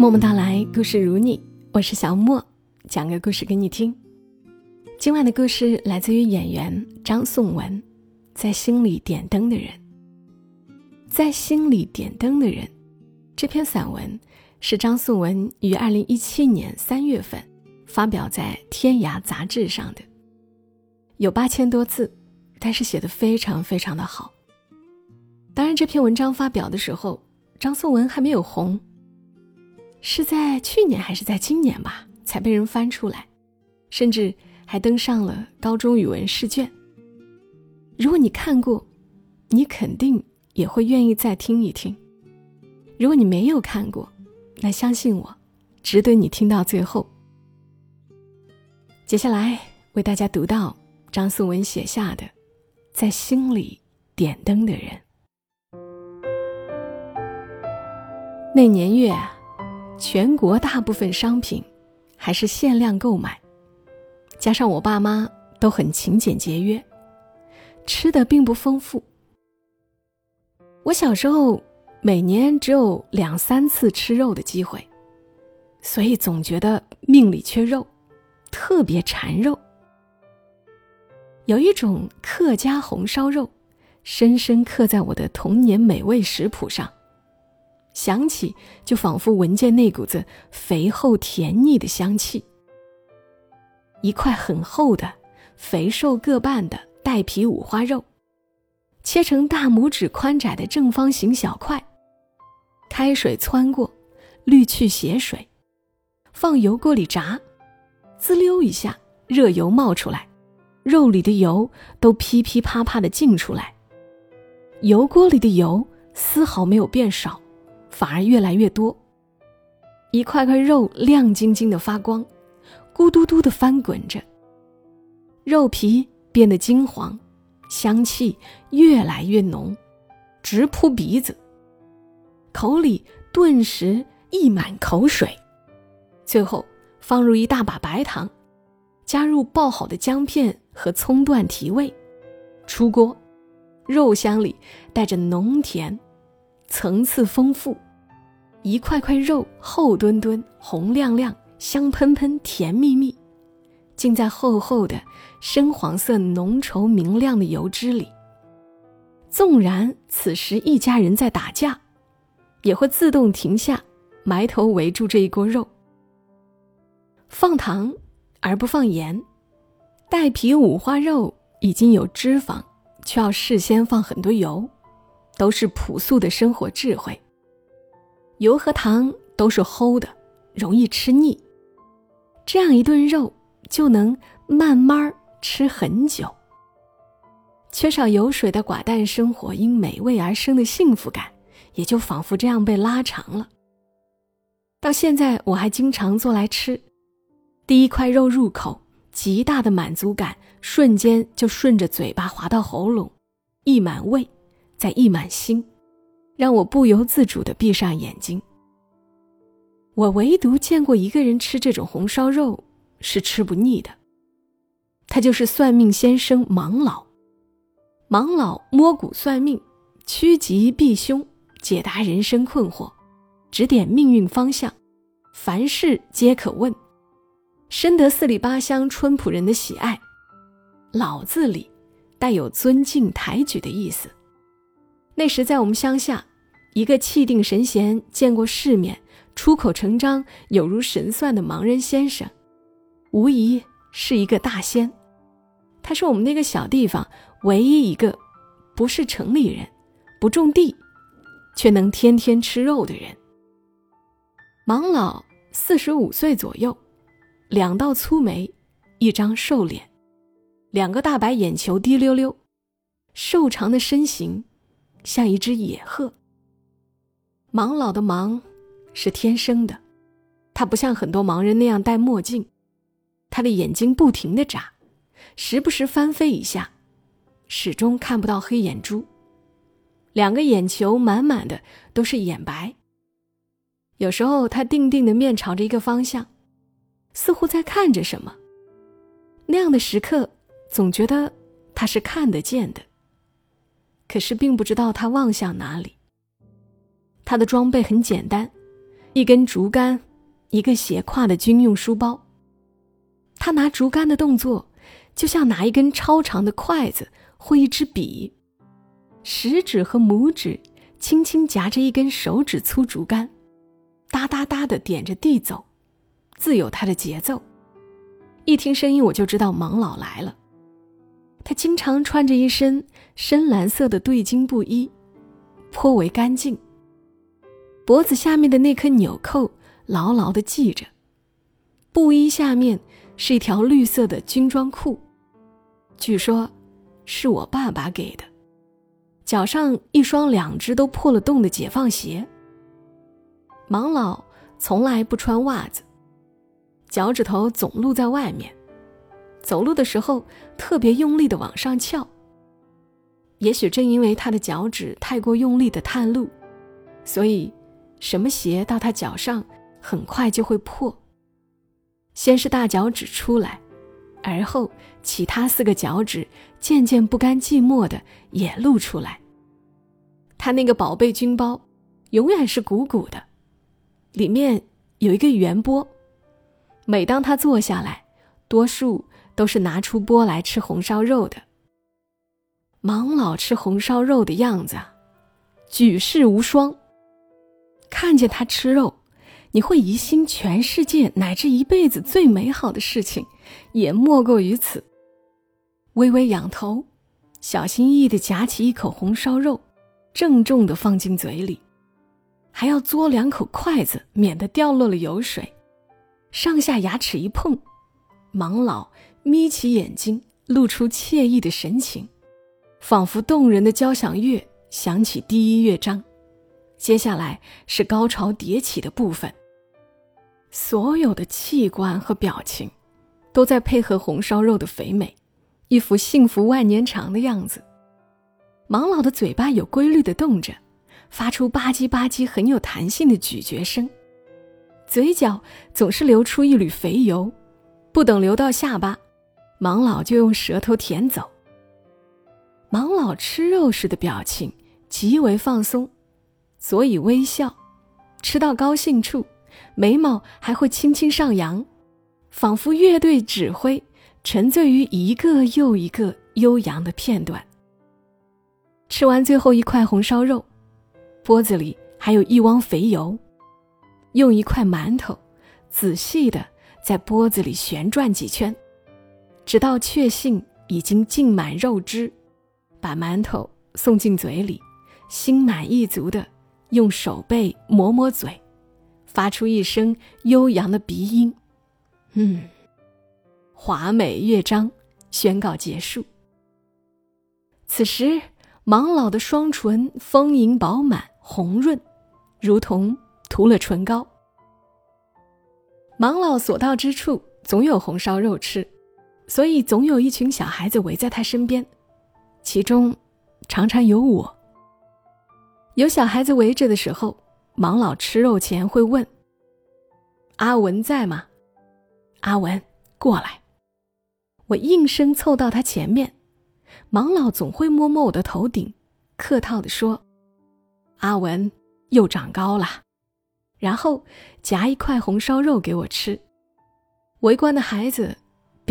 默默到来，故事如你，我是小莫，讲个故事给你听。今晚的故事来自于演员张颂文，在心里点灯的人，在心里点灯的人，这篇散文是张颂文于二零一七年三月份发表在《天涯》杂志上的，有八千多字，但是写的非常非常的好。当然，这篇文章发表的时候，张颂文还没有红。是在去年还是在今年吧，才被人翻出来，甚至还登上了高中语文试卷。如果你看过，你肯定也会愿意再听一听；如果你没有看过，那相信我，值得你听到最后。接下来为大家读到张颂文写下的《在心里点灯的人》。那年月啊。全国大部分商品还是限量购买，加上我爸妈都很勤俭节约，吃的并不丰富。我小时候每年只有两三次吃肉的机会，所以总觉得命里缺肉，特别馋肉。有一种客家红烧肉，深深刻在我的童年美味食谱上。想起就仿佛闻见那股子肥厚甜腻的香气。一块很厚的、肥瘦各半的带皮五花肉，切成大拇指宽窄的正方形小块，开水汆过，滤去血水，放油锅里炸，滋溜一下，热油冒出来，肉里的油都噼噼啪啪的进出来，油锅里的油丝毫没有变少。反而越来越多，一块块肉亮晶晶的发光，咕嘟嘟的翻滚着。肉皮变得金黄，香气越来越浓，直扑鼻子，口里顿时溢满口水。最后放入一大把白糖，加入爆好的姜片和葱段提味，出锅，肉香里带着浓甜。层次丰富，一块块肉厚墩墩、红亮亮、香喷喷、甜蜜蜜，浸在厚厚的深黄色、浓稠明亮的油脂里。纵然此时一家人在打架，也会自动停下，埋头围住这一锅肉。放糖而不放盐，带皮五花肉已经有脂肪，却要事先放很多油。都是朴素的生活智慧。油和糖都是齁的，容易吃腻。这样一顿肉就能慢慢吃很久。缺少油水的寡淡生活，因美味而生的幸福感，也就仿佛这样被拉长了。到现在，我还经常做来吃。第一块肉入口，极大的满足感瞬间就顺着嘴巴滑到喉咙，溢满胃。在溢满心，让我不由自主的闭上眼睛。我唯独见过一个人吃这种红烧肉是吃不腻的，他就是算命先生芒老。芒老摸骨算命，趋吉避凶，解答人生困惑，指点命运方向，凡事皆可问，深得四里八乡淳朴人的喜爱。老字里带有尊敬抬举的意思。那时在我们乡下，一个气定神闲、见过世面、出口成章、有如神算的盲人先生，无疑是一个大仙。他是我们那个小地方唯一一个不是城里人、不种地，却能天天吃肉的人。盲老四十五岁左右，两道粗眉，一张瘦脸，两个大白眼球滴溜溜，瘦长的身形。像一只野鹤。盲老的盲是天生的，他不像很多盲人那样戴墨镜，他的眼睛不停的眨，时不时翻飞一下，始终看不到黑眼珠，两个眼球满满的都是眼白。有时候他定定的面朝着一个方向，似乎在看着什么。那样的时刻，总觉得他是看得见的。可是并不知道他望向哪里。他的装备很简单，一根竹竿，一个斜挎的军用书包。他拿竹竿的动作，就像拿一根超长的筷子或一支笔，食指和拇指轻轻夹着一根手指粗竹竿，哒哒哒的点着地走，自有他的节奏。一听声音，我就知道盲老来了。他经常穿着一身深蓝色的对襟布衣，颇为干净。脖子下面的那颗纽扣牢牢的系着，布衣下面是一条绿色的军装裤，据说是我爸爸给的。脚上一双两只都破了洞的解放鞋。芒老从来不穿袜子，脚趾头总露在外面。走路的时候特别用力的往上翘。也许正因为他的脚趾太过用力的探路，所以什么鞋到他脚上很快就会破。先是大脚趾出来，而后其他四个脚趾渐渐不甘寂寞的也露出来。他那个宝贝军包，永远是鼓鼓的，里面有一个圆波。每当他坐下来，多数。都是拿出钵来吃红烧肉的。盲老吃红烧肉的样子，举世无双。看见他吃肉，你会疑心全世界乃至一辈子最美好的事情，也莫过于此。微微仰头，小心翼翼地夹起一口红烧肉，郑重地放进嘴里，还要嘬两口筷子，免得掉落了油水。上下牙齿一碰，盲老。眯起眼睛，露出惬意的神情，仿佛动人的交响乐响起第一乐章，接下来是高潮迭起的部分。所有的器官和表情，都在配合红烧肉的肥美，一副幸福万年长的样子。盲老的嘴巴有规律的动着，发出吧唧吧唧很有弹性的咀嚼声，嘴角总是流出一缕肥油，不等流到下巴。芒老就用舌头舔走。芒老吃肉时的表情极为放松，所以微笑，吃到高兴处，眉毛还会轻轻上扬，仿佛乐队指挥，沉醉于一个又一个悠扬的片段。吃完最后一块红烧肉，钵子里还有一汪肥油，用一块馒头，仔细的在钵子里旋转几圈。直到确信已经浸满肉汁，把馒头送进嘴里，心满意足的用手背抹抹嘴，发出一声悠扬的鼻音，嗯，华美乐章宣告结束。此时，盲老的双唇丰盈饱满、红润，如同涂了唇膏。盲老所到之处，总有红烧肉吃。所以总有一群小孩子围在他身边，其中常常有我。有小孩子围着的时候，盲老吃肉前会问：“阿文在吗？”“阿文，过来。”我应声凑到他前面，盲老总会摸摸我的头顶，客套地说：“阿文又长高了。”然后夹一块红烧肉给我吃。围观的孩子。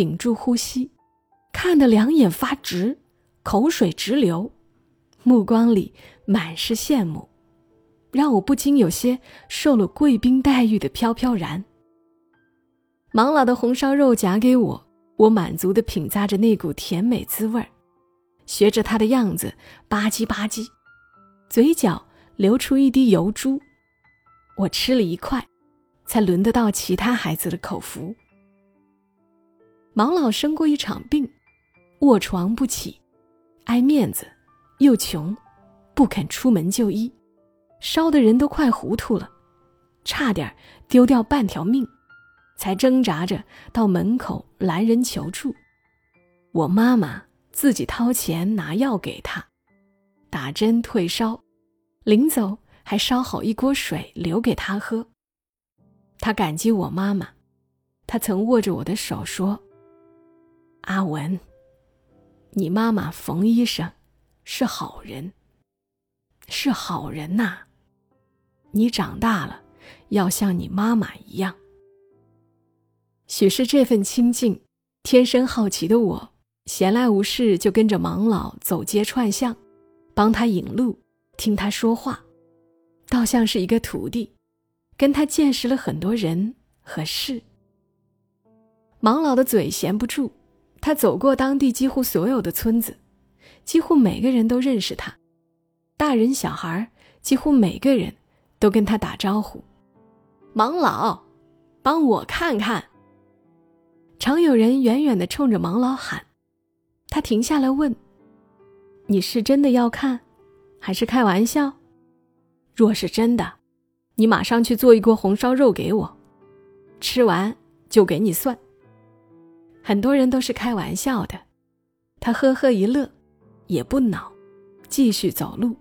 屏住呼吸，看得两眼发直，口水直流，目光里满是羡慕，让我不禁有些受了贵宾待遇的飘飘然。芒老的红烧肉夹给我，我满足的品咂着那股甜美滋味儿，学着他的样子吧唧吧唧，嘴角流出一滴油珠。我吃了一块，才轮得到其他孩子的口福。芒老生过一场病，卧床不起，爱面子，又穷，不肯出门就医，烧的人都快糊涂了，差点丢掉半条命，才挣扎着到门口拦人求助。我妈妈自己掏钱拿药给他，打针退烧，临走还烧好一锅水留给他喝。他感激我妈妈，他曾握着我的手说。阿文，你妈妈冯医生是好人，是好人呐。你长大了，要像你妈妈一样。许是这份清静，天生好奇的我，闲来无事就跟着盲老走街串巷，帮他引路，听他说话，倒像是一个徒弟，跟他见识了很多人和事。盲老的嘴闲不住，他走过当地几乎所有的村子，几乎每个人都认识他，大人小孩几乎每个人都跟他打招呼。盲老，帮我看看。常有人远远的冲着盲老喊，他停下来问：“你是真的要看，还是开玩笑？若是真的，你马上去做一锅红烧肉给我，吃完就给你算。”很多人都是开玩笑的，他呵呵一乐，也不恼，继续走路。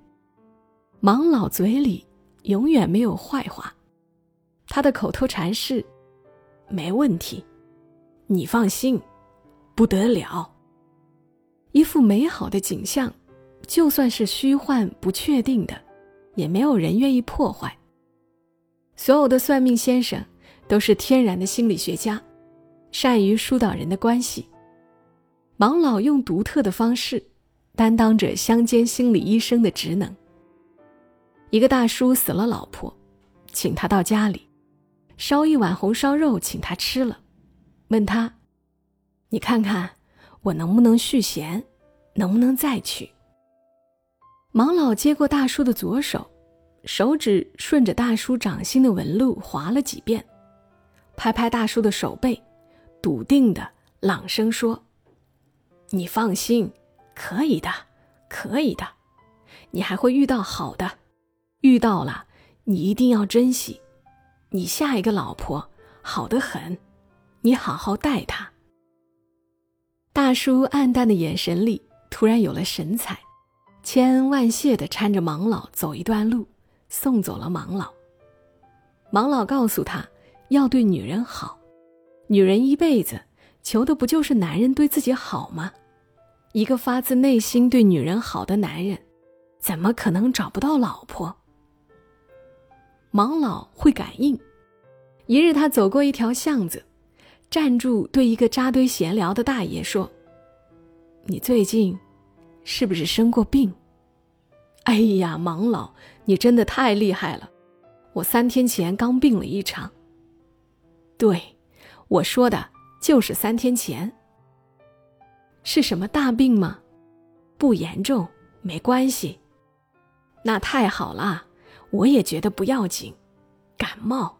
盲老嘴里永远没有坏话，他的口头禅是：“没问题。”你放心，不得了。一副美好的景象，就算是虚幻不确定的，也没有人愿意破坏。所有的算命先生都是天然的心理学家，善于疏导人的关系。盲老用独特的方式，担当着乡间心理医生的职能。一个大叔死了老婆，请他到家里，烧一碗红烧肉请他吃了。问他：“你看看我能不能续弦，能不能再娶？”盲老接过大叔的左手，手指顺着大叔掌心的纹路划了几遍，拍拍大叔的手背，笃定的朗声说：“你放心，可以的，可以的，你还会遇到好的，遇到了你一定要珍惜，你下一个老婆好的很。”你好好待她。大叔暗淡的眼神里突然有了神采，千恩万谢的搀着盲老走一段路，送走了盲老。盲老告诉他，要对女人好，女人一辈子求的不就是男人对自己好吗？一个发自内心对女人好的男人，怎么可能找不到老婆？盲老会感应，一日他走过一条巷子。站住，对一个扎堆闲聊的大爷说：“你最近是不是生过病？”“哎呀，盲老，你真的太厉害了！我三天前刚病了一场。”“对，我说的就是三天前。”“是什么大病吗？”“不严重，没关系。”“那太好了，我也觉得不要紧，感冒。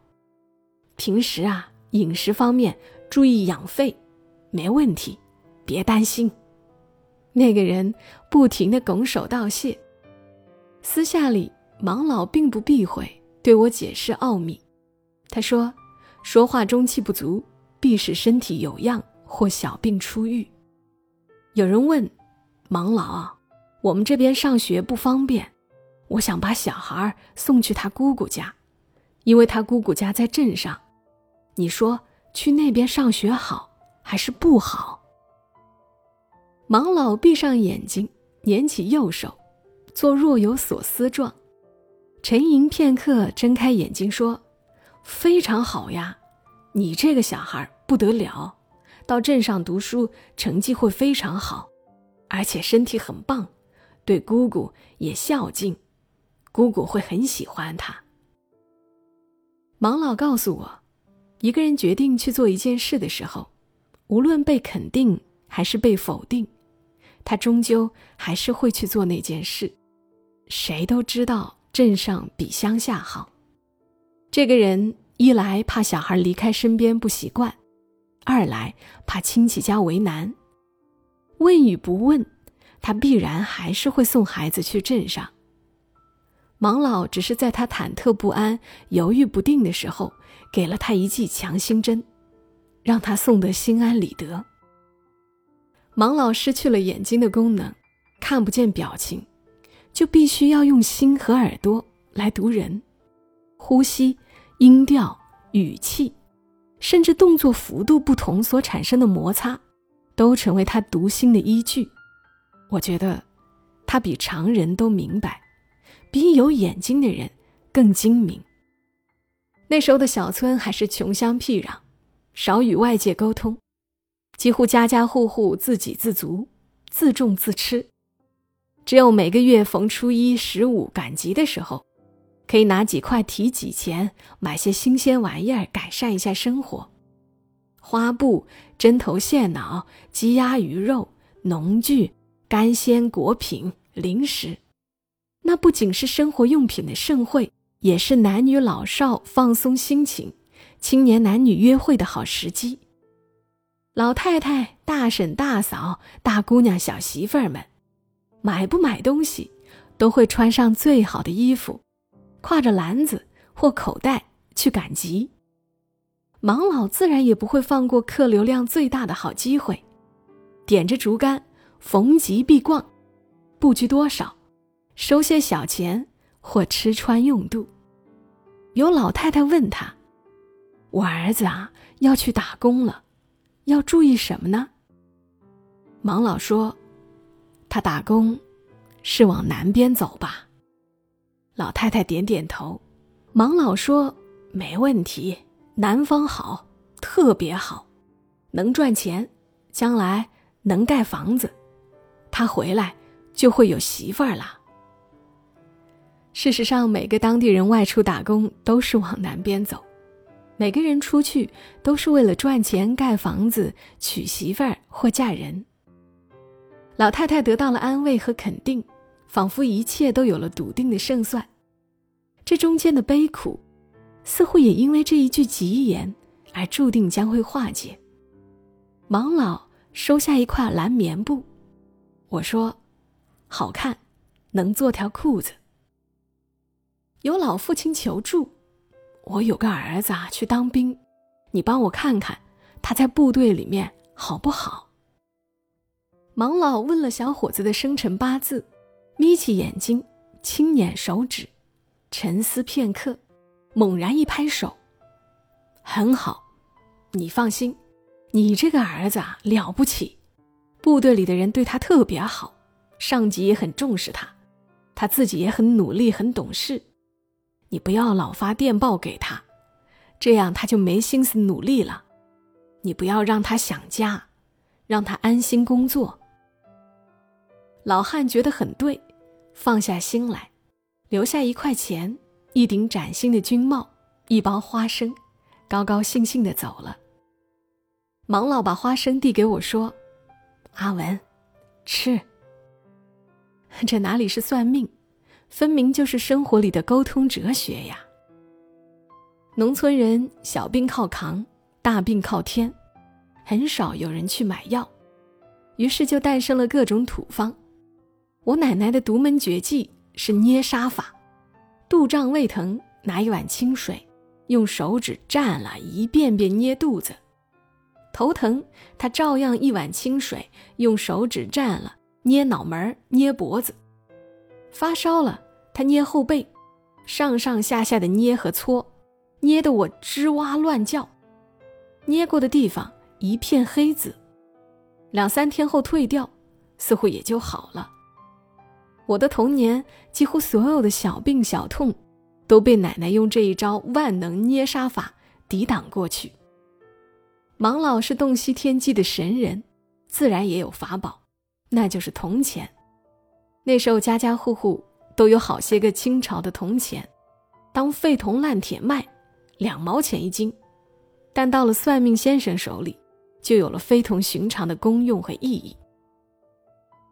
平时啊，饮食方面。”注意养肺，没问题，别担心。那个人不停的拱手道谢。私下里，盲老并不避讳对我解释奥秘。他说：“说话中气不足，必是身体有恙或小病初愈。”有人问：“盲老，我们这边上学不方便，我想把小孩送去他姑姑家，因为他姑姑家在镇上。你说？”去那边上学好还是不好？盲老闭上眼睛，捻起右手，做若有所思状，沉吟片刻，睁开眼睛说：“非常好呀，你这个小孩不得了，到镇上读书成绩会非常好，而且身体很棒，对姑姑也孝敬，姑姑会很喜欢他。”盲老告诉我。一个人决定去做一件事的时候，无论被肯定还是被否定，他终究还是会去做那件事。谁都知道镇上比乡下好。这个人一来怕小孩离开身边不习惯，二来怕亲戚家为难。问与不问，他必然还是会送孩子去镇上。盲老只是在他忐忑不安、犹豫不定的时候。给了他一剂强心针，让他送得心安理得。盲老失去了眼睛的功能，看不见表情，就必须要用心和耳朵来读人，呼吸、音调、语气，甚至动作幅度不同所产生的摩擦，都成为他读心的依据。我觉得，他比常人都明白，比有眼睛的人更精明。那时候的小村还是穷乡僻壤，少与外界沟通，几乎家家户户自给自足，自种自吃。只有每个月逢初一、十五赶集的时候，可以拿几块提己钱买些新鲜玩意儿，改善一下生活。花布、针头线脑、鸡鸭鱼肉、农具、干鲜果品、零食，那不仅是生活用品的盛会。也是男女老少放松心情、青年男女约会的好时机。老太太、大婶、大嫂、大姑娘、小媳妇儿们，买不买东西，都会穿上最好的衣服，挎着篮子或口袋去赶集。盲老自然也不会放过客流量最大的好机会，点着竹竿，逢集必逛，不拘多少，收些小钱。或吃穿用度。有老太太问他：“我儿子啊，要去打工了，要注意什么呢？”盲老说：“他打工是往南边走吧？”老太太点点头。盲老说：“没问题，南方好，特别好，能赚钱，将来能盖房子，他回来就会有媳妇儿了。”事实上，每个当地人外出打工都是往南边走，每个人出去都是为了赚钱、盖房子、娶媳妇儿或嫁人。老太太得到了安慰和肯定，仿佛一切都有了笃定的胜算。这中间的悲苦，似乎也因为这一句吉言而注定将会化解。盲老收下一块蓝棉布，我说：“好看，能做条裤子。”有老父亲求助，我有个儿子啊，去当兵，你帮我看看他在部队里面好不好？盲老问了小伙子的生辰八字，眯起眼睛，轻捻手指，沉思片刻，猛然一拍手：“很好，你放心，你这个儿子啊了不起，部队里的人对他特别好，上级也很重视他，他自己也很努力，很懂事。”你不要老发电报给他，这样他就没心思努力了。你不要让他想家，让他安心工作。老汉觉得很对，放下心来，留下一块钱、一顶崭新的军帽、一包花生，高高兴兴的走了。盲老把花生递给我说：“阿文，吃。”这哪里是算命？分明就是生活里的沟通哲学呀。农村人小病靠扛，大病靠天，很少有人去买药，于是就诞生了各种土方。我奶奶的独门绝技是捏痧法，肚胀胃疼，拿一碗清水，用手指蘸了一遍遍捏肚子；头疼，她照样一碗清水，用手指蘸了捏脑门、捏脖子。发烧了，他捏后背，上上下下的捏和搓，捏得我吱哇乱叫。捏过的地方一片黑紫，两三天后退掉，似乎也就好了。我的童年几乎所有的小病小痛，都被奶奶用这一招万能捏痧法抵挡过去。盲老是洞悉天机的神人，自然也有法宝，那就是铜钱。那时候家家户户都有好些个清朝的铜钱，当废铜烂铁卖，两毛钱一斤。但到了算命先生手里，就有了非同寻常的功用和意义。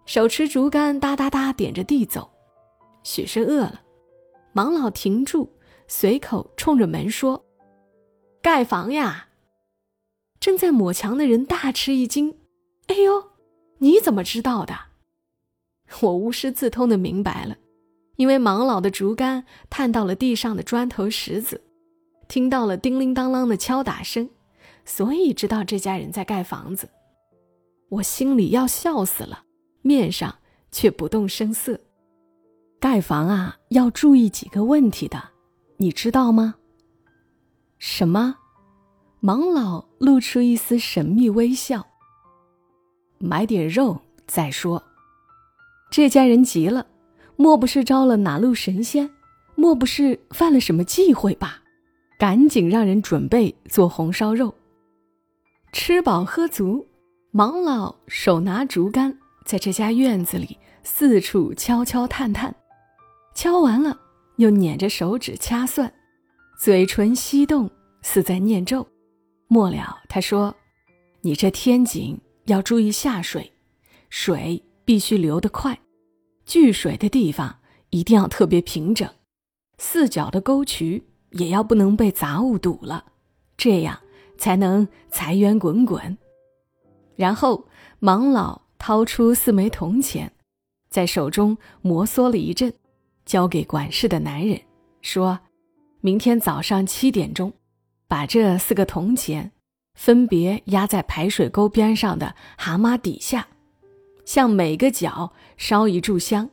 手持竹竿哒哒哒点着地走，许是饿了，盲老停住，随口冲着门说：“盖房呀！”正在抹墙的人大吃一惊：“哎呦，你怎么知道的？”我无师自通的明白了，因为盲老的竹竿探到了地上的砖头石子，听到了叮铃当啷的敲打声，所以知道这家人在盖房子。我心里要笑死了，面上却不动声色。盖房啊，要注意几个问题的，你知道吗？什么？盲老露出一丝神秘微笑。买点肉再说。这家人急了，莫不是招了哪路神仙？莫不是犯了什么忌讳吧？赶紧让人准备做红烧肉。吃饱喝足，盲老手拿竹竿，在这家院子里四处敲敲探探，敲完了又捻着手指掐算，嘴唇翕动，似在念咒。末了，他说：“你这天井要注意下水，水必须流得快，聚水的地方一定要特别平整，四角的沟渠也要不能被杂物堵了，这样才能财源滚滚。”然后，盲老掏出四枚铜钱，在手中摩挲了一阵，交给管事的男人，说：“明天早上七点钟。”把这四个铜钱，分别压在排水沟边上的蛤蟆底下，向每个角烧一炷香，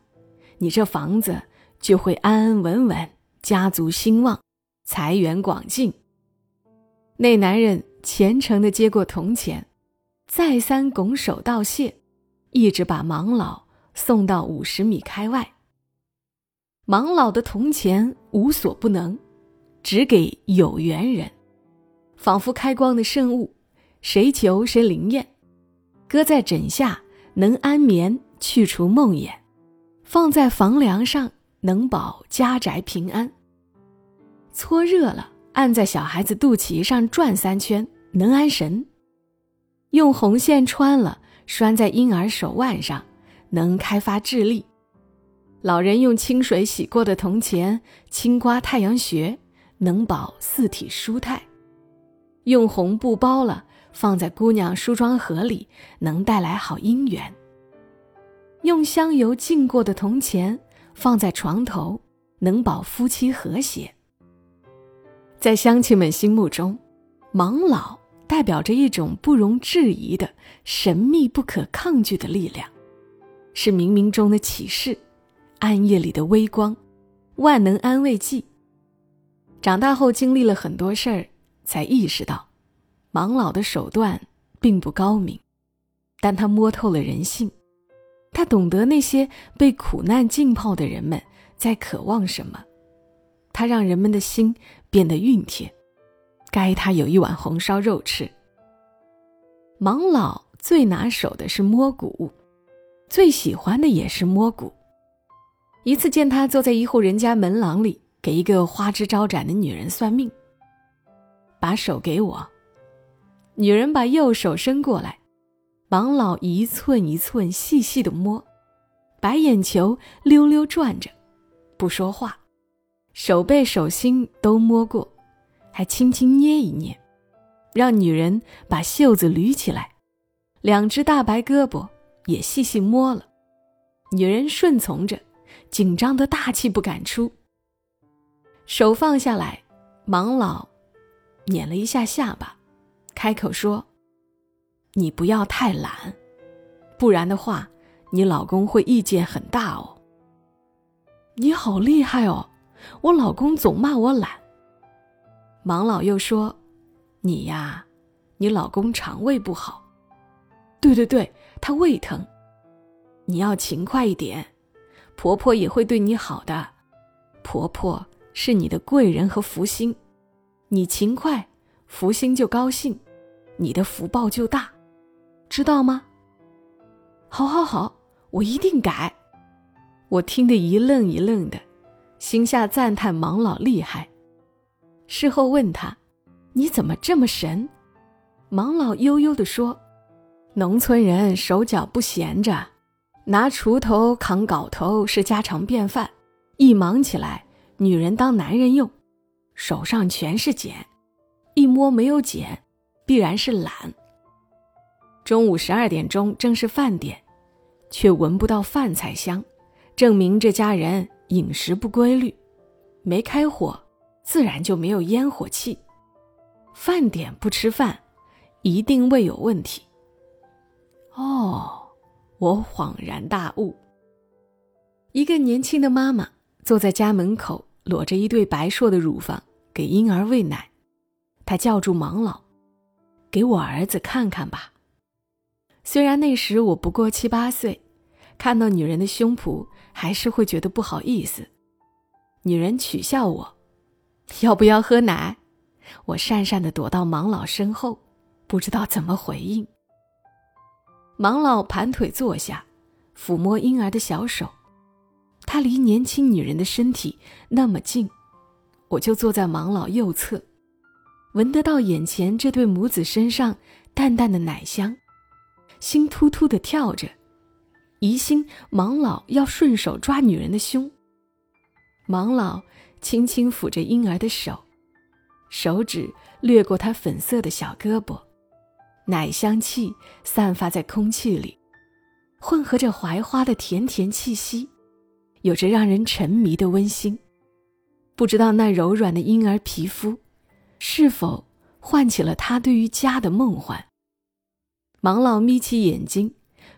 你这房子就会安安稳稳，家族兴旺，财源广进。那男人虔诚地接过铜钱，再三拱手道谢，一直把盲老送到五十米开外。盲老的铜钱无所不能，只给有缘人。仿佛开光的圣物，谁求谁灵验。搁在枕下能安眠，去除梦魇；放在房梁上能保家宅平安。搓热了，按在小孩子肚脐上转三圈，能安神。用红线穿了，拴在婴儿手腕上，能开发智力。老人用清水洗过的铜钱，轻刮太阳穴，能保四体舒泰。用红布包了，放在姑娘梳妆盒里，能带来好姻缘。用香油浸过的铜钱放在床头，能保夫妻和谐。在乡亲们心目中，盲老代表着一种不容置疑的神秘、不可抗拒的力量，是冥冥中的启示，暗夜里的微光，万能安慰剂。长大后经历了很多事儿。才意识到，盲老的手段并不高明，但他摸透了人性，他懂得那些被苦难浸泡的人们在渴望什么，他让人们的心变得熨帖，该他有一碗红烧肉吃。盲老最拿手的是摸骨，最喜欢的也是摸骨。一次见他坐在一户人家门廊里，给一个花枝招展的女人算命。把手给我。女人把右手伸过来，盲老一寸一寸细细的摸，白眼球溜溜转着，不说话，手背手心都摸过，还轻轻捏一捏，让女人把袖子捋起来，两只大白胳膊也细细摸了，女人顺从着，紧张的大气不敢出。手放下来，盲老。捻了一下下巴，开口说：“你不要太懒，不然的话，你老公会意见很大哦。”你好厉害哦，我老公总骂我懒。盲老又说：“你呀，你老公肠胃不好。”对对对，他胃疼。你要勤快一点，婆婆也会对你好的。婆婆是你的贵人和福星。你勤快，福星就高兴，你的福报就大，知道吗？好，好，好，我一定改。我听得一愣一愣的，心下赞叹盲老厉害。事后问他：“你怎么这么神？”忙老悠悠地说：“农村人手脚不闲着，拿锄头扛镐头是家常便饭，一忙起来，女人当男人用。”手上全是茧，一摸没有茧，必然是懒。中午十二点钟正是饭点，却闻不到饭菜香，证明这家人饮食不规律。没开火，自然就没有烟火气。饭点不吃饭，一定胃有问题。哦，我恍然大悟。一个年轻的妈妈坐在家门口。裸着一对白硕的乳房给婴儿喂奶，他叫住盲老：“给我儿子看看吧。”虽然那时我不过七八岁，看到女人的胸脯还是会觉得不好意思。女人取笑我：“要不要喝奶？我讪讪的躲到盲老身后，不知道怎么回应。盲老盘腿坐下，抚摸婴儿的小手，他离年轻女人的身体那么近，我就坐在盲老右侧，闻得到眼前这对母子身上淡淡的奶香，心突突的跳着，疑心盲老要顺手抓女人的胸。盲老轻轻抚着婴儿的手，手指掠过他粉色的小胳膊。奶香气散发在空气里，混合着槐花的甜甜气息，有着让人沉迷的温馨。不知道那柔软的婴儿皮肤，是否唤起了他对于家的梦幻。芒老眯起眼睛，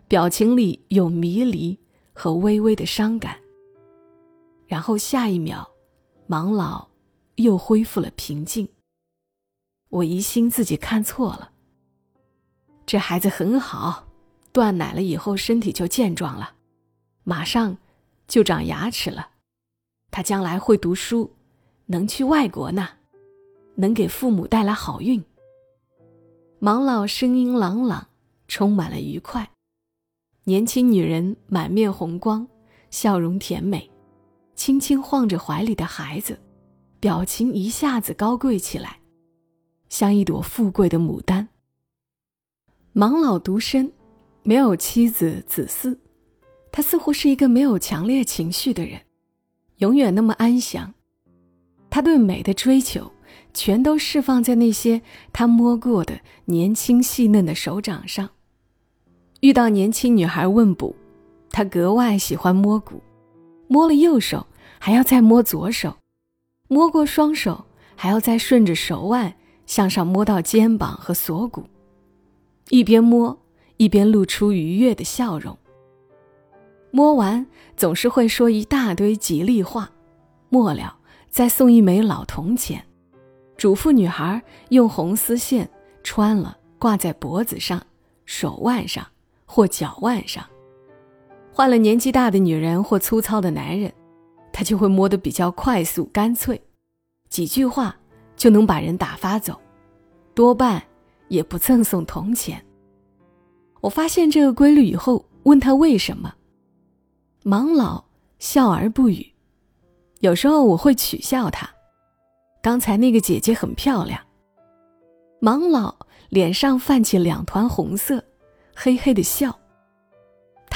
表情里有迷离和微微的伤感。然后下一秒，盲老又恢复了平静。我疑心自己看错了。这孩子很好，断奶了以后身体就健壮了，马上就长牙齿了。他将来会读书，能去外国呢，能给父母带来好运。芒老声音朗朗，充满了愉快。年轻女人满面红光，笑容甜美，轻轻晃着怀里的孩子，表情一下子高贵起来，像一朵富贵的牡丹。盲老独身，没有妻子子嗣，他似乎是一个没有强烈情绪的人，永远那么安详。他对美的追求，全都释放在那些他摸过的年轻细嫩的手掌上。遇到年轻女孩问卜，他格外喜欢摸骨，摸了右手还要再摸左手，摸过双手还要再顺着手腕向上摸到肩膀和锁骨。一边摸，一边露出愉悦的笑容。摸完总是会说一大堆吉利话，末了再送一枚老铜钱，嘱咐女孩用红丝线穿了挂在脖子上、手腕上或脚腕上。换了年纪大的女人或粗糙的男人，他就会摸得比较快速干脆，几句话就能把人打发走，多半。也不赠送铜钱。我发现这个规律以后，问他为什么，盲老笑而不语。有时候我会取笑他，刚才那个姐姐很漂亮。盲老脸上泛起两团红色，嘿嘿的笑。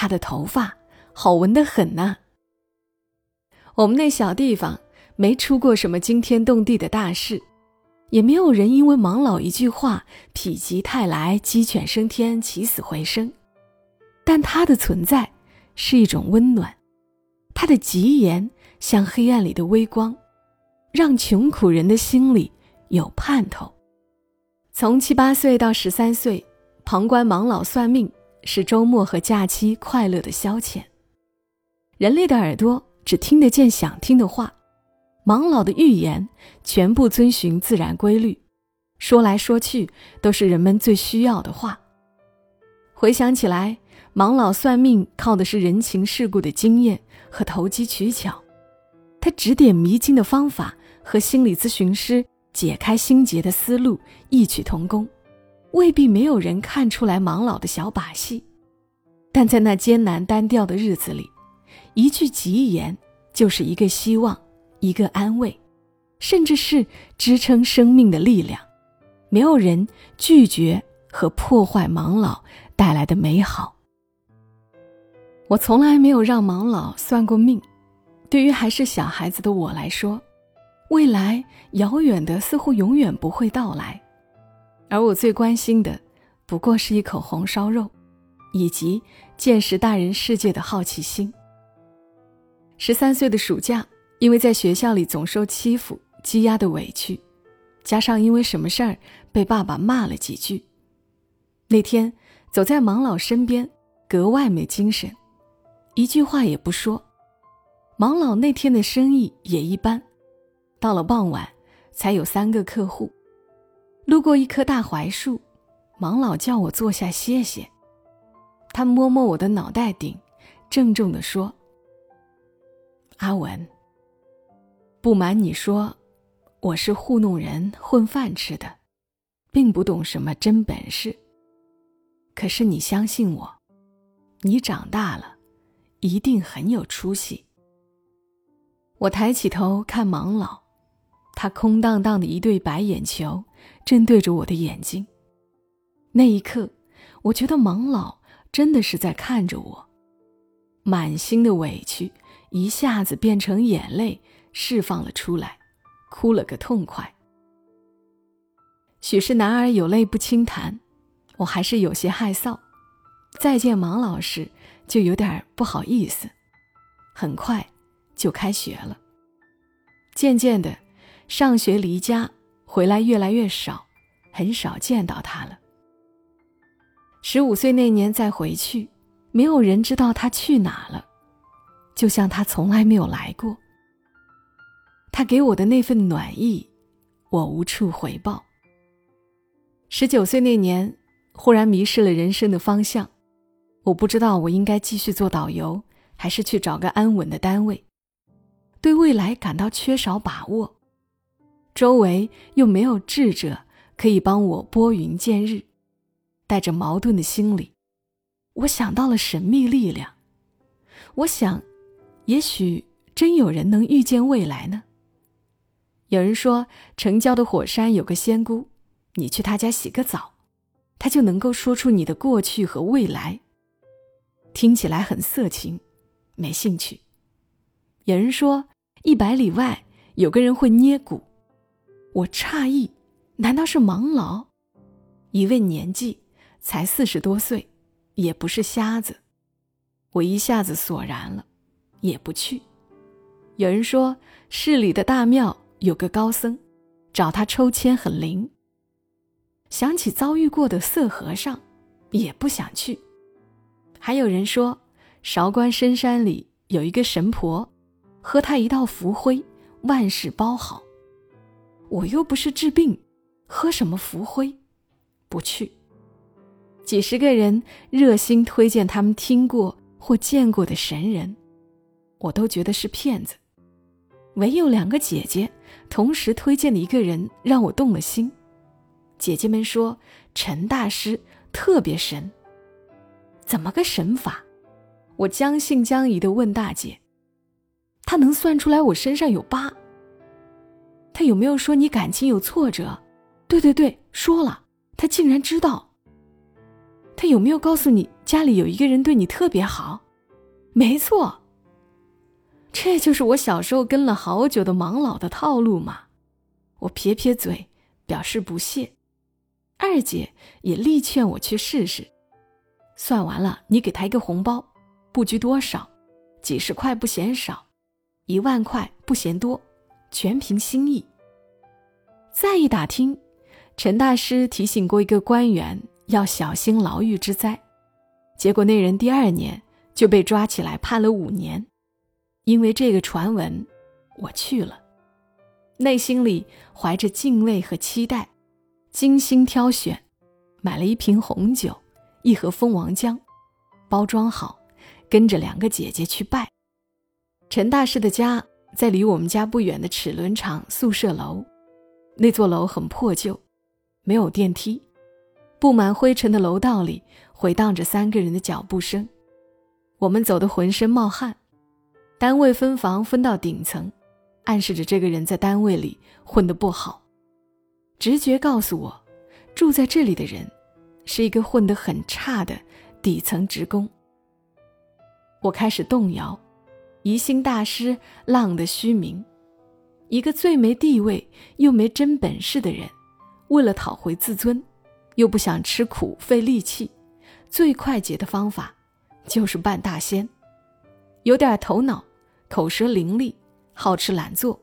他的头发好闻的很呐。我们那小地方没出过什么惊天动地的大事。也没有人因为盲老一句话否极泰来、鸡犬升天、起死回生，但他的存在是一种温暖，他的吉言像黑暗里的微光，让穷苦人的心里有盼头。从七八岁到十三岁，旁观盲老算命是周末和假期快乐的消遣。人类的耳朵只听得见想听的话。盲老的预言全部遵循自然规律，说来说去都是人们最需要的话。回想起来，盲老算命靠的是人情世故的经验和投机取巧，他指点迷津的方法和心理咨询师解开心结的思路异曲同工，未必没有人看出来盲老的小把戏。但在那艰难单调的日子里，一句吉言就是一个希望。一个安慰，甚至是支撑生命的力量。没有人拒绝和破坏盲老带来的美好。我从来没有让盲老算过命。对于还是小孩子的我来说，未来遥远的似乎永远不会到来，而我最关心的，不过是一口红烧肉，以及见识大人世界的好奇心。十三岁的暑假。因为在学校里总受欺负、积压的委屈，加上因为什么事儿被爸爸骂了几句，那天走在芒老身边，格外没精神，一句话也不说。芒老那天的生意也一般，到了傍晚才有三个客户。路过一棵大槐树，芒老叫我坐下歇歇，他摸摸我的脑袋顶，郑重地说：“阿文。”不瞒你说，我是糊弄人、混饭吃的，并不懂什么真本事。可是你相信我，你长大了，一定很有出息。我抬起头看芒老，他空荡荡的一对白眼球正对着我的眼睛。那一刻，我觉得盲老真的是在看着我，满心的委屈一下子变成眼泪释放了出来。哭了个痛快。许是男儿有泪不轻弹，我还是有些害臊。再见盲老师，就有点不好意思。很快就开学了，渐渐的，上学离家回来越来越少，很少见到他了。十五岁那年再回去，没有人知道他去哪了，就像他从来没有来过。他给我的那份暖意，我无处回报。十九岁那年，忽然迷失了人生的方向，我不知道我应该继续做导游，还是去找个安稳的单位。对未来感到缺少把握，周围又没有智者可以帮我拨云见日。带着矛盾的心理，我想到了神秘力量。我想，也许真有人能预见未来呢。有人说，城郊的火山有个仙姑，你去她家洗个澡，她就能够说出你的过去和未来。听起来很色情，没兴趣。有人说，一百里外有个人会捏骨，我诧异，难道是盲老？一问年纪，才四十多岁，也不是瞎子。我一下子索然了，也不去。有人说，市里的大庙。有个高僧，找他抽签很灵。想起遭遇过的色和尚，也不想去。还有人说，韶关深山里有一个神婆，喝他一道符灰，万事包好。我又不是治病，喝什么浮灰？不去。几十个人热心推荐他们听过或见过的神人，我都觉得是骗子。唯有两个姐姐同时推荐的一个人让我动了心。姐姐们说陈大师特别神。怎么个神法？我将信将疑的问大姐：“他能算出来我身上有疤？他有没有说你感情有挫折？对对对，说了。他竟然知道。他有没有告诉你家里有一个人对你特别好？没错。”这就是我小时候跟了好久的盲老的套路嘛！我撇撇嘴，表示不屑。二姐也力劝我去试试。算完了，你给他一个红包，不拘多少，几十块不嫌少，一万块不嫌多，全凭心意。再一打听，陈大师提醒过一个官员要小心牢狱之灾，结果那人第二年就被抓起来判了五年。因为这个传闻，我去了，内心里怀着敬畏和期待，精心挑选，买了一瓶红酒，一盒蜂王浆，包装好，跟着两个姐姐去拜。陈大师的家在离我们家不远的齿轮厂宿舍楼，那座楼很破旧，没有电梯，布满灰尘的楼道里回荡着三个人的脚步声，我们走得浑身冒汗。单位分房分到顶层，暗示着这个人在单位里混得不好。直觉告诉我，住在这里的人是一个混得很差的底层职工。我开始动摇，疑心大师浪得虚名。一个最没地位又没真本事的人，为了讨回自尊，又不想吃苦费力气，最快捷的方法就是扮大仙，有点头脑。口舌伶俐，好吃懒做，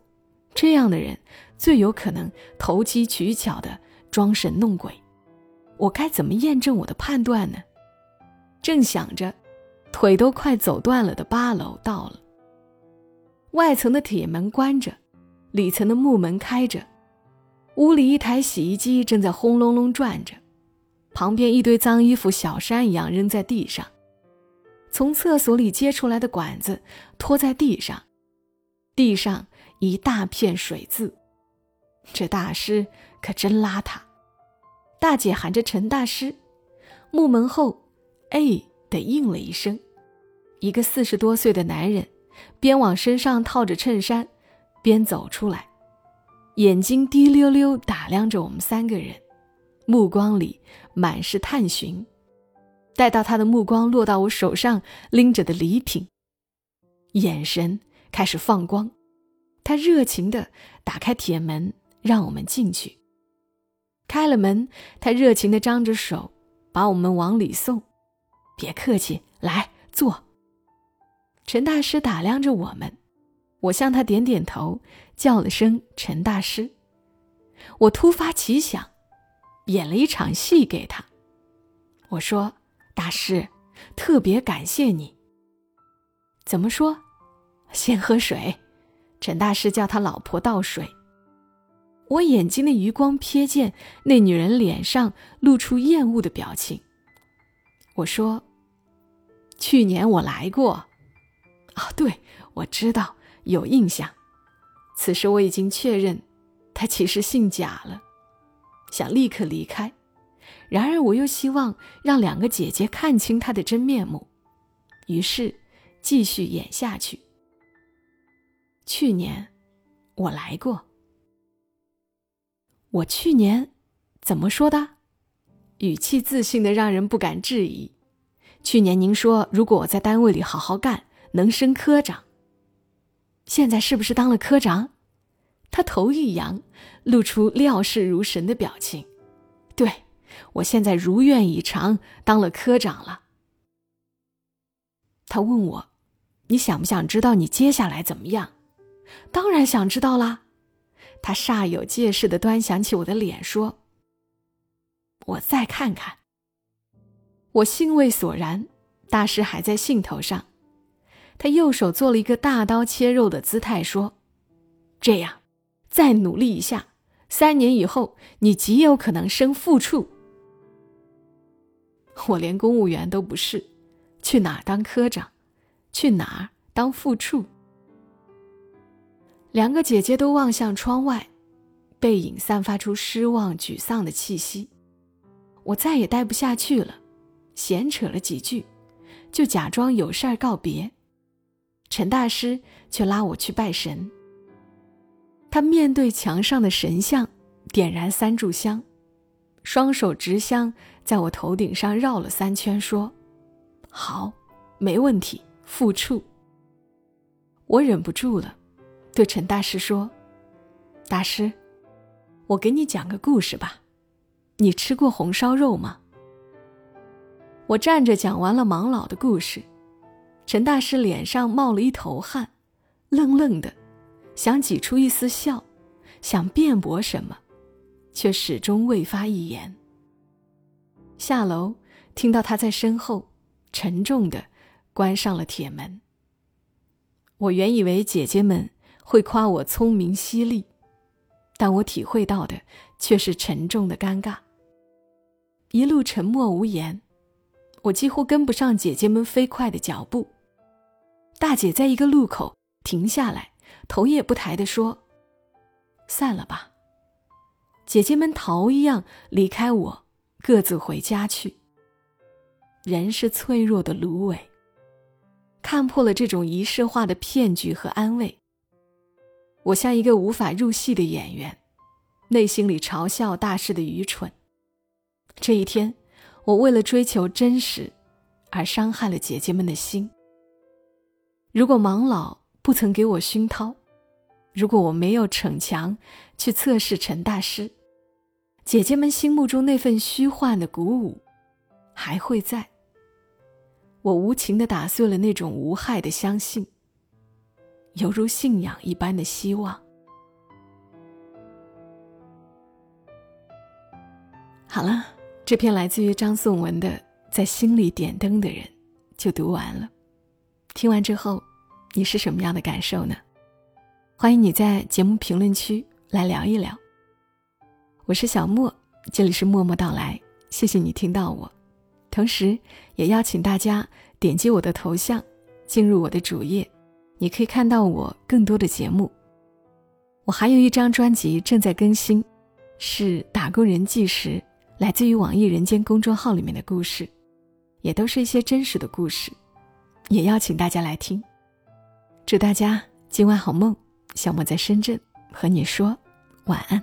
这样的人最有可能投机取巧的装神弄鬼。我该怎么验证我的判断呢？正想着，腿都快走断了的八楼到了。外层的铁门关着，里层的木门开着。屋里一台洗衣机正在轰隆隆转着，旁边一堆脏衣服小山一样扔在地上。从厕所里接出来的管子拖在地上，地上一大片水渍。这大师可真邋遢。大姐喊着陈大师，木门后，哎的应了一声。一个四十多岁的男人，边往身上套着衬衫，边走出来，眼睛滴溜溜打量着我们三个人，目光里满是探寻。待到他的目光落到我手上拎着的礼品，眼神开始放光，他热情地打开铁门，让我们进去。开了门，他热情地张着手，把我们往里送。别客气，来坐。陈大师打量着我们，我向他点点头，叫了声“陈大师”。我突发奇想，演了一场戏给他。我说：“大师，特别感谢你。”怎么说？先喝水。陈大师叫他老婆倒水。我眼睛的余光瞥见那女人脸上露出厌恶的表情。我说：“去年我来过。”哦，对，我知道，有印象。此时我已经确认，他其实姓贾了，想立刻离开。然而我又希望让两个姐姐看清他的真面目，于是继续演下去。去年我来过。我去年怎么说的？语气自信的让人不敢质疑。去年您说，如果我在单位里好好干。能升科长。现在是不是当了科长？他头一扬，露出料事如神的表情。对，我现在如愿以偿，当了科长了。他问我：“你想不想知道你接下来怎么样？”当然想知道啦。他煞有介事的端详起我的脸，说：“我再看看。”我兴味索然，大师还在兴头上。他右手做了一个大刀切肉的姿态，说：“这样，再努力一下，三年以后，你极有可能升副处。”我连公务员都不是，去哪儿当科长？去哪儿当副处？两个姐姐都望向窗外，背影散发出失望、沮丧的气息。我再也待不下去了，闲扯了几句，就假装有事儿告别。陈大师却拉我去拜神。他面对墙上的神像，点燃三炷香，双手执香在我头顶上绕了三圈，说：“好，没问题，复处。”我忍不住了，对陈大师说：“大师，我给你讲个故事吧。你吃过红烧肉吗？”我站着讲完了盲老的故事。陈大师脸上冒了一头汗，愣愣的，想挤出一丝笑，想辩驳什么，却始终未发一言。下楼，听到他在身后沉重的关上了铁门。我原以为姐姐们会夸我聪明犀利，但我体会到的却是沉重的尴尬。一路沉默无言，我几乎跟不上姐姐们飞快的脚步。大姐在一个路口停下来，头也不抬地说：“散了吧。”姐姐们逃一样离开我，各自回家去。人是脆弱的芦苇，看破了这种仪式化的骗局和安慰。我像一个无法入戏的演员，内心里嘲笑大师的愚蠢。这一天，我为了追求真实，而伤害了姐姐们的心。如果盲老不曾给我熏陶，如果我没有逞强去测试陈大师，姐姐们心目中那份虚幻的鼓舞还会在。我无情的打碎了那种无害的相信，犹如信仰一般的希望。好了，这篇来自于张颂文的《在心里点灯的人》就读完了。听完之后。你是什么样的感受呢？欢迎你在节目评论区来聊一聊。我是小莫，这里是默默到来，谢谢你听到我，同时也邀请大家点击我的头像，进入我的主页，你可以看到我更多的节目。我还有一张专辑正在更新，是《打工人纪实》，来自于网易人间公众号里面的故事，也都是一些真实的故事，也邀请大家来听。祝大家今晚好梦，小莫在深圳和你说晚安。